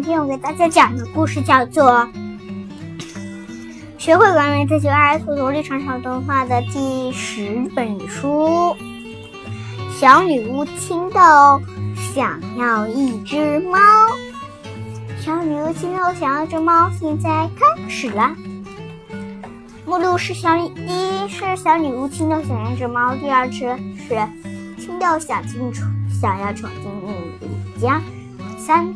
今天我给大家讲的故事叫做《学会完美自救爱兔萝莉传承动画》的第十本书。小女巫青豆想要一只猫。小女巫青豆想要一只猫，现在开始了。目录是小第一是小女巫青豆想要一只猫，第二只是青豆想进闯想要闯进秘密家。三，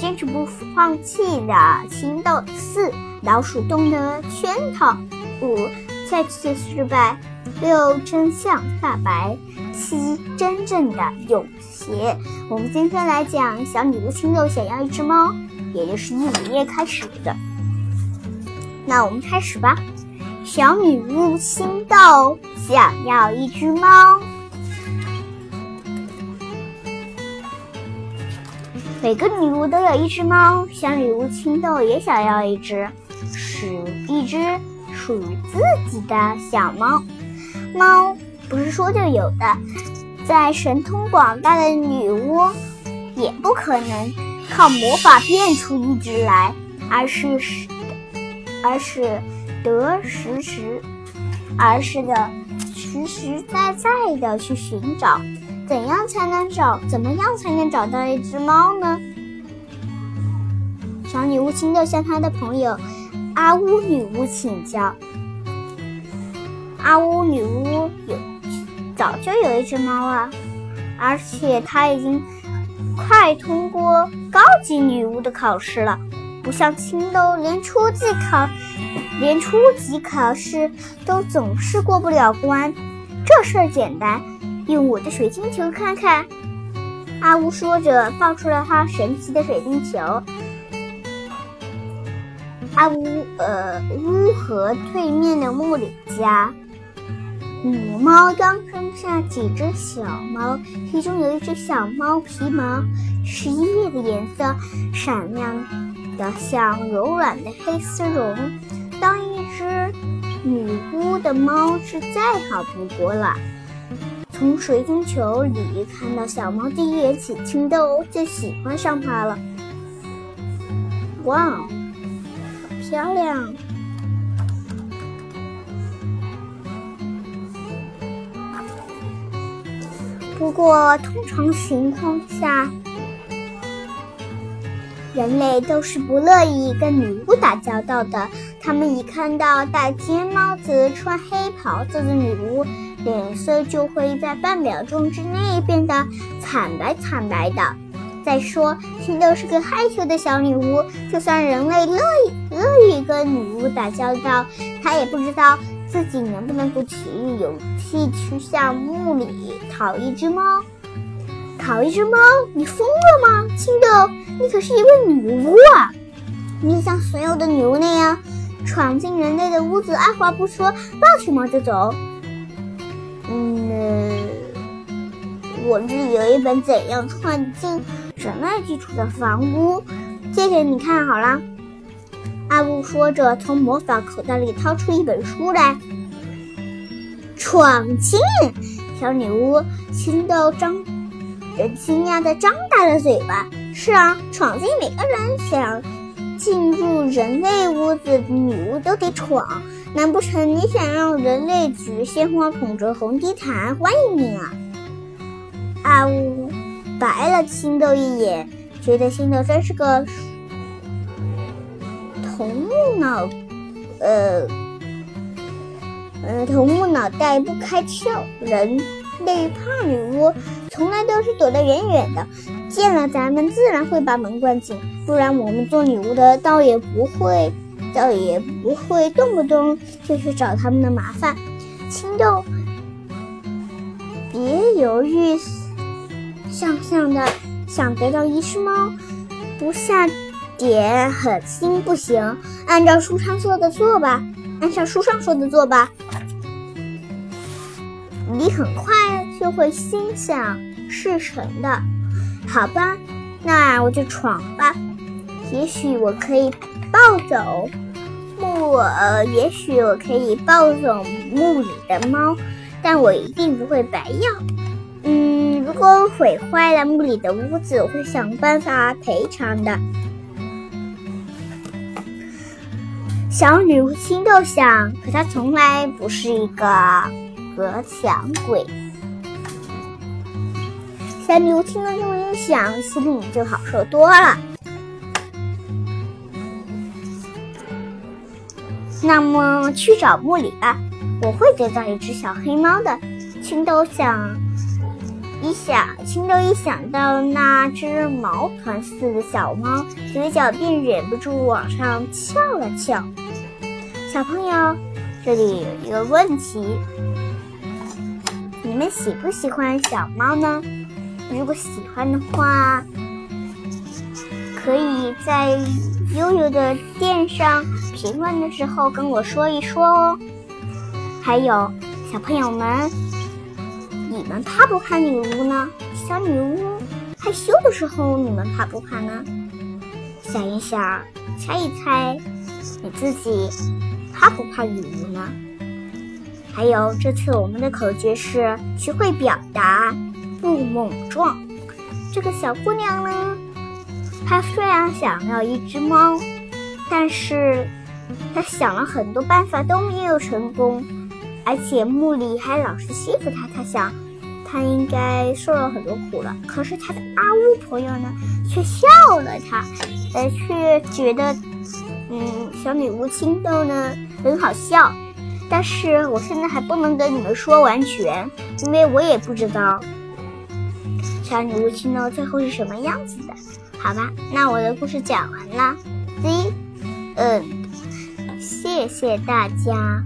坚持不放弃的青豆。四，老鼠洞的圈套。五，再次失败。六，真相大白。七，真正的勇气。我们今天来讲小女巫青豆想要一只猫，也就是第五页开始的。那我们开始吧。小女巫青豆想要一只猫。每个女巫都有一只猫，小女巫青豆也想要一只，是一只属于自己的小猫。猫不是说就有的，在神通广大的女巫也不可能靠魔法变出一只来，而是实，而是得实实，而是的实实在在的去寻找。怎样才能找？怎么样才能找到一只猫呢？小女巫青豆向她的朋友阿乌女巫请教。阿乌女巫有早就有一只猫啊，而且她已经快通过高级女巫的考试了，不像青豆连初级考连初级考试都总是过不了关。这事儿简单。用我的水晶球看看，阿乌说着，放出了他神奇的水晶球。阿乌，呃，乌河对面的木里家，母猫刚生下几只小猫，其中有一只小猫皮毛是一夜的颜色，闪亮的像柔软的黑丝绒。当一只女巫的猫是再好不过了。从水晶球里看到小猫，第一眼起青豆就喜欢上它了。哇，好漂亮！不过，通常情况下，人类都是不乐意跟女巫打交道的。他们一看到戴尖帽子、穿黑袍子的女巫，脸色就会在半秒钟之内变得惨白惨白的。再说，青豆是个害羞的小女巫，就算人类乐意乐意跟女巫打交道，她也不知道自己能不能鼓起勇气去向墓里讨一只猫。讨一只猫？你疯了吗？青豆，你可是一位女巫啊！你像所有的女巫那样，闯进人类的屋子，二话不说抱起猫就走。我这里有一本《怎样闯进人类基础的房屋》，借给你看好了。阿布说着，从魔法口袋里掏出一本书来。闯进，小女巫青豆张，人惊讶的张大了嘴巴。是啊，闯进每个人想进入人类屋子，女巫都得闯。难不成你想让人类举鲜花捧着红地毯欢迎你啊？阿乌白了青豆一眼，觉得青豆真是个头脑，呃，呃，头木脑袋不开窍。人类怕女巫，从来都是躲得远远的，见了咱们自然会把门关紧，不然我们做女巫的倒也不会。倒也不会动不动就去找他们的麻烦。青豆，别犹豫，向向的想得到一只猫，不下点狠心不行。按照书上说的做吧，按照书上说的做吧，你很快就会心想事成的。好吧，那我就闯吧，也许我可以。抱走木，呃，也许我可以抱走木里的猫，但我一定不会白要。如果毁坏了墓里的屋子，我会想办法赔偿的。小女巫青豆想，可她从来不是一个隔墙鬼。小女巫听了这么一想，心里就好受多了。那么去找茉莉吧，我会得到一只小黑猫的。青豆想，一想，青豆一想到那只毛团似的小猫，嘴角便忍不住往上翘了翘。小朋友，这里有一个问题：你们喜不喜欢小猫呢？如果喜欢的话，可以在悠悠的店上评论的时候跟我说一说哦。还有，小朋友们，你们怕不怕女巫呢？小女巫害羞的时候，你们怕不怕呢？想一想，猜一猜，你自己怕不怕女巫呢？还有，这次我们的口诀是学会表达。不莽撞，这个小姑娘呢，她虽然想要一只猫，但是她想了很多办法都没有成功，而且木里还老是欺负她。她想，她应该受了很多苦了。可是她的阿乌朋友呢，却笑了她，呃，却觉得，嗯，小女巫青豆呢很好笑。但是我现在还不能跟你们说完全，因为我也不知道。小女巫青豆最后是什么样子的？好吧，那我的故事讲完了 The，嗯谢谢大家。